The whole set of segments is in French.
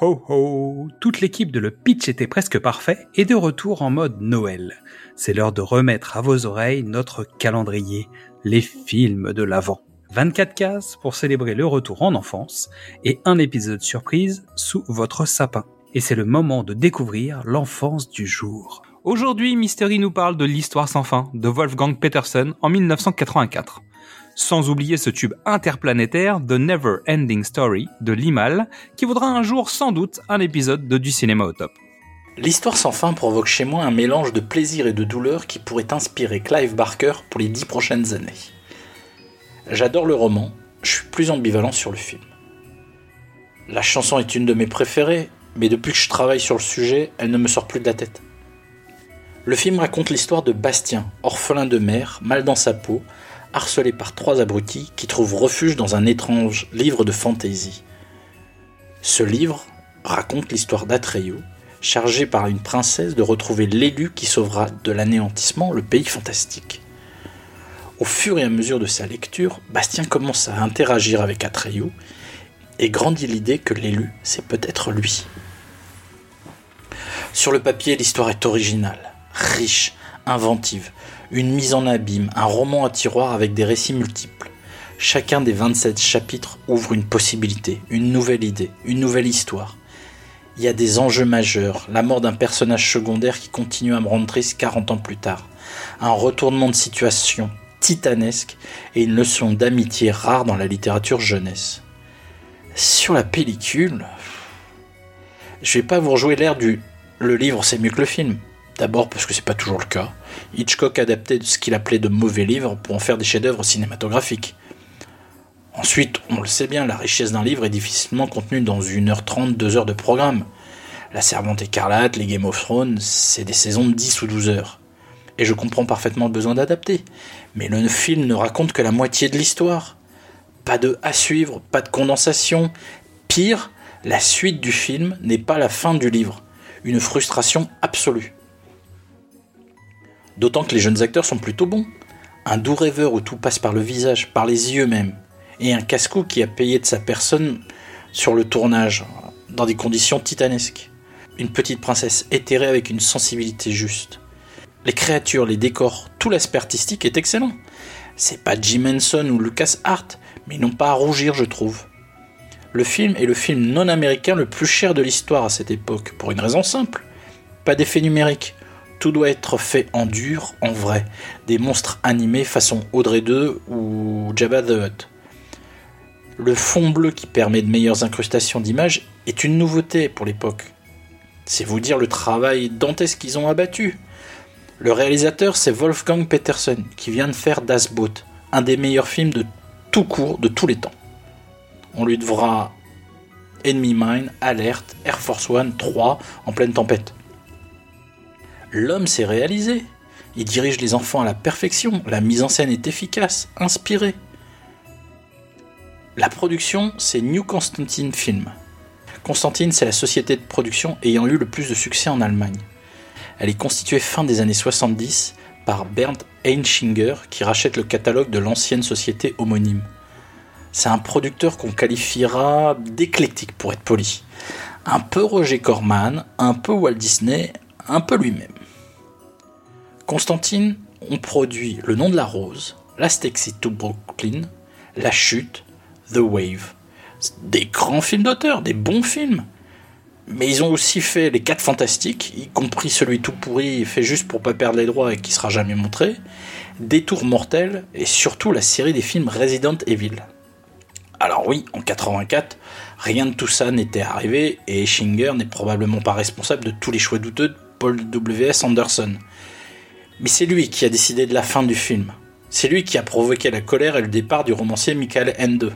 ho ho Toute l'équipe de Le Pitch était presque parfait et de retour en mode Noël. C'est l'heure de remettre à vos oreilles notre calendrier, les films de l'Avent. 24 cases pour célébrer le retour en enfance et un épisode surprise sous votre sapin. Et c'est le moment de découvrir l'enfance du jour. Aujourd'hui, Mystery nous parle de l'histoire sans fin de Wolfgang Peterson en 1984 sans oublier ce tube interplanétaire The Never Ending Story de Limal, qui vaudra un jour sans doute un épisode de Du cinéma au top. L'histoire sans fin provoque chez moi un mélange de plaisir et de douleur qui pourrait inspirer Clive Barker pour les dix prochaines années. J'adore le roman, je suis plus ambivalent sur le film. La chanson est une de mes préférées, mais depuis que je travaille sur le sujet, elle ne me sort plus de la tête. Le film raconte l'histoire de Bastien, orphelin de mère, mal dans sa peau, harcelé par trois abrutis qui trouvent refuge dans un étrange livre de fantaisie. Ce livre raconte l'histoire d'Atreyu, chargé par une princesse de retrouver l'élu qui sauvera de l'anéantissement le pays fantastique. Au fur et à mesure de sa lecture, Bastien commence à interagir avec Atreyu et grandit l'idée que l'élu, c'est peut-être lui. Sur le papier, l'histoire est originale, riche, inventive, une mise en abîme, un roman à tiroir avec des récits multiples. Chacun des 27 chapitres ouvre une possibilité, une nouvelle idée, une nouvelle histoire. Il y a des enjeux majeurs, la mort d'un personnage secondaire qui continue à me rendre triste 40 ans plus tard, un retournement de situation titanesque et une leçon d'amitié rare dans la littérature jeunesse. Sur la pellicule, je vais pas vous rejouer l'air du le livre c'est mieux que le film. D'abord parce que c'est pas toujours le cas. Hitchcock adaptait ce qu'il appelait de mauvais livres pour en faire des chefs-d'œuvre cinématographiques. Ensuite, on le sait bien, la richesse d'un livre est difficilement contenue dans 1h30, 2 heures de programme. La Servante écarlate, les Game of Thrones, c'est des saisons de 10 ou 12 heures. Et je comprends parfaitement le besoin d'adapter. Mais le film ne raconte que la moitié de l'histoire. Pas de à suivre, pas de condensation. Pire, la suite du film n'est pas la fin du livre. Une frustration absolue. D'autant que les jeunes acteurs sont plutôt bons. Un doux rêveur où tout passe par le visage, par les yeux même. Et un casse-cou qui a payé de sa personne sur le tournage, dans des conditions titanesques. Une petite princesse éthérée avec une sensibilité juste. Les créatures, les décors, tout l'aspect artistique est excellent. C'est pas Jim Henson ou Lucas Hart, mais ils n'ont pas à rougir, je trouve. Le film est le film non américain le plus cher de l'histoire à cette époque, pour une raison simple. Pas d'effet numérique. Tout doit être fait en dur, en vrai. Des monstres animés façon Audrey 2 ou Jabba the Hutt. Le fond bleu qui permet de meilleures incrustations d'images est une nouveauté pour l'époque. C'est vous dire le travail dantesque qu'ils ont abattu. Le réalisateur, c'est Wolfgang Peterson, qui vient de faire Das Boot, un des meilleurs films de tout court de tous les temps. On lui devra Enemy Mine, Alert, Air Force One 3 en pleine tempête. L'homme s'est réalisé. Il dirige les enfants à la perfection. La mise en scène est efficace, inspirée. La production, c'est New Constantine Film. Constantine, c'est la société de production ayant eu le plus de succès en Allemagne. Elle est constituée fin des années 70 par Bernd Einschinger qui rachète le catalogue de l'ancienne société homonyme. C'est un producteur qu'on qualifiera d'éclectique pour être poli. Un peu Roger Corman, un peu Walt Disney, un peu lui-même. Constantine ont produit Le nom de la rose, Last Exit to Brooklyn, La chute, The Wave. Des grands films d'auteur, des bons films. Mais ils ont aussi fait Les 4 Fantastiques, y compris celui tout pourri fait juste pour pas perdre les droits et qui sera jamais montré, Détour mortel et surtout la série des films Resident Evil. Alors oui, en 84, rien de tout ça n'était arrivé et Eschinger n'est probablement pas responsable de tous les choix douteux de Paul W.S. Anderson. Mais c'est lui qui a décidé de la fin du film. C'est lui qui a provoqué la colère et le départ du romancier Michael Ende.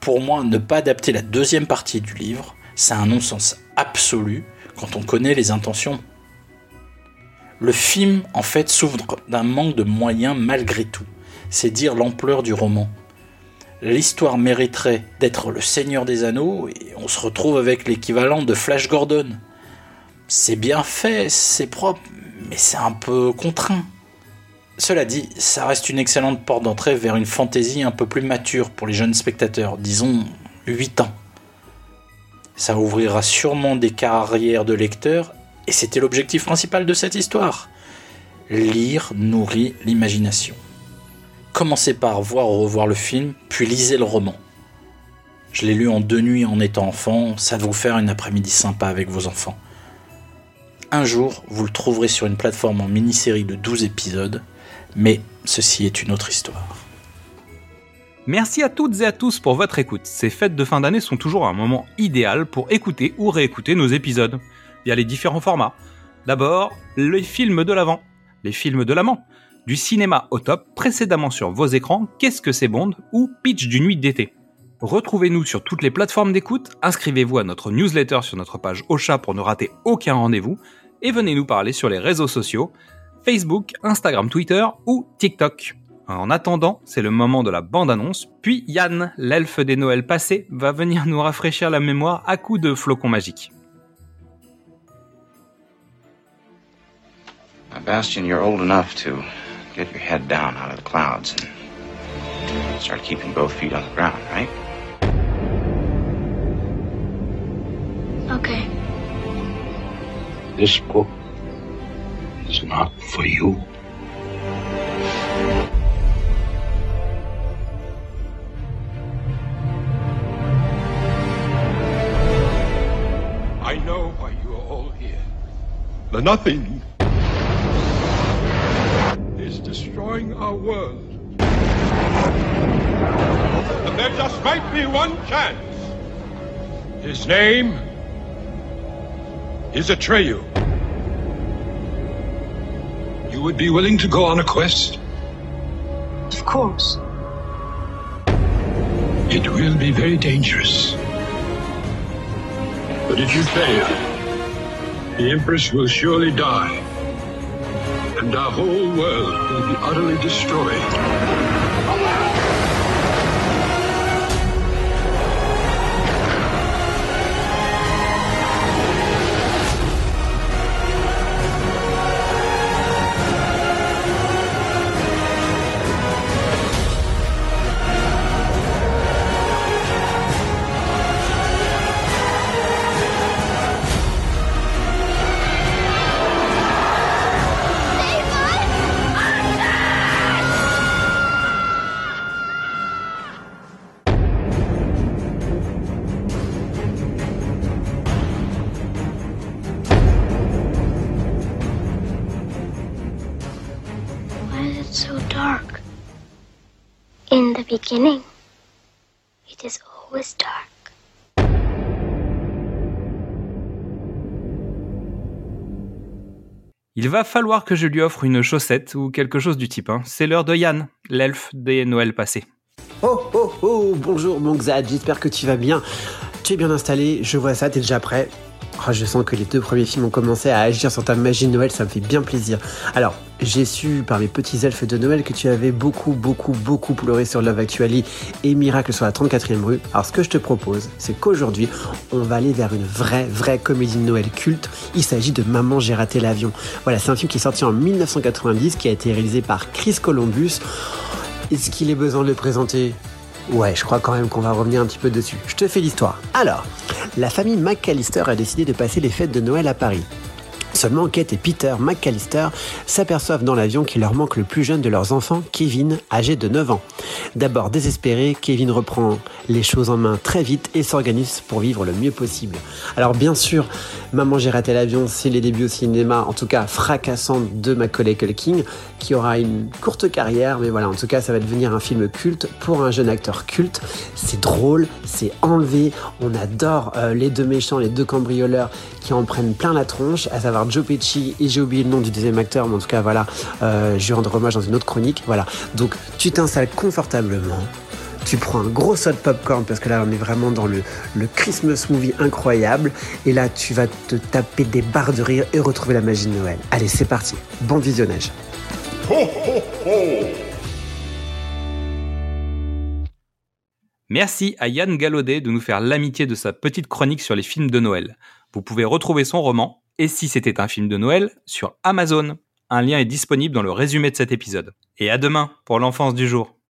Pour moi, ne pas adapter la deuxième partie du livre, c'est un non-sens absolu quand on connaît les intentions. Le film, en fait, souffre d'un manque de moyens malgré tout. C'est dire l'ampleur du roman. L'histoire mériterait d'être le Seigneur des Anneaux et on se retrouve avec l'équivalent de Flash Gordon c'est bien fait, c'est propre, mais c'est un peu contraint. Cela dit, ça reste une excellente porte d'entrée vers une fantaisie un peu plus mature pour les jeunes spectateurs, disons 8 ans. Ça ouvrira sûrement des carrières de lecteurs, et c'était l'objectif principal de cette histoire. Lire nourrit l'imagination. Commencez par voir ou revoir le film, puis lisez le roman. Je l'ai lu en deux nuits en étant enfant, ça va vous faire une après-midi sympa avec vos enfants. Un jour, vous le trouverez sur une plateforme en mini-série de 12 épisodes, mais ceci est une autre histoire. Merci à toutes et à tous pour votre écoute. Ces fêtes de fin d'année sont toujours un moment idéal pour écouter ou réécouter nos épisodes, via les différents formats. D'abord, les films de l'avant, les films de l'amant, du cinéma au top précédemment sur vos écrans, Qu'est-ce que c'est Bond ou Pitch du nuit d'été. Retrouvez-nous sur toutes les plateformes d'écoute, inscrivez-vous à notre newsletter sur notre page Ocha pour ne rater aucun rendez-vous, et venez nous parler sur les réseaux sociaux, Facebook, Instagram, Twitter ou TikTok. En attendant, c'est le moment de la bande-annonce, puis Yann, l'elfe des Noëls passés, va venir nous rafraîchir la mémoire à coups de flocons magiques. Bastion, you're old enough to get your head down out of the clouds and start keeping both feet on the ground? This book is not for you. I know why you are all here. The nothing is destroying our world. And there just might be one chance. His name is Atreyu. You would be willing to go on a quest? Of course. It will be very dangerous. But if you fail, the Empress will surely die. And our whole world will be utterly destroyed. Beginning, it is always dark. Il va falloir que je lui offre une chaussette ou quelque chose du type. hein. C'est l'heure de Yann, l'elfe des Noëls passés. Oh oh oh, bonjour mon Xad, j'espère que tu vas bien. Tu es bien installé, je vois ça, t'es déjà prêt. Oh, je sens que les deux premiers films ont commencé à agir sur ta magie de Noël, ça me fait bien plaisir. Alors, j'ai su par mes petits elfes de Noël que tu avais beaucoup, beaucoup, beaucoup pleuré sur Love Actually et Miracle sur la 34e rue. Alors, ce que je te propose, c'est qu'aujourd'hui, on va aller vers une vraie, vraie comédie de Noël culte. Il s'agit de Maman, j'ai raté l'avion. Voilà, c'est un film qui est sorti en 1990, qui a été réalisé par Chris Columbus. Est-ce qu'il est besoin de le présenter? Ouais, je crois quand même qu'on va revenir un petit peu dessus. Je te fais l'histoire. Alors, la famille McAllister a décidé de passer les fêtes de Noël à Paris. Seulement Kate et Peter McAllister s'aperçoivent dans l'avion qu'il leur manque le plus jeune de leurs enfants, Kevin, âgé de 9 ans. D'abord désespéré, Kevin reprend les choses en main très vite et s'organise pour vivre le mieux possible. Alors bien sûr, Maman j'ai raté l'avion, c'est les débuts au cinéma, en tout cas fracassant de Macaulay Culkin, qui aura une courte carrière, mais voilà, en tout cas ça va devenir un film culte pour un jeune acteur culte. C'est drôle, c'est enlevé, on adore euh, les deux méchants, les deux cambrioleurs qui en prennent plein la tronche, à savoir Joe Pesci et j'ai oublié le nom du deuxième acteur, mais en tout cas voilà, euh, je lui rendre hommage dans une autre chronique. Voilà, donc tu t'installes confortablement. Tu prends un gros saut de popcorn parce que là on est vraiment dans le, le Christmas movie incroyable et là tu vas te taper des barres de rire et retrouver la magie de Noël. Allez c'est parti, bon visionnage. Merci à Yann Gallaudet de nous faire l'amitié de sa petite chronique sur les films de Noël. Vous pouvez retrouver son roman, Et si c'était un film de Noël, sur Amazon. Un lien est disponible dans le résumé de cet épisode. Et à demain pour l'enfance du jour.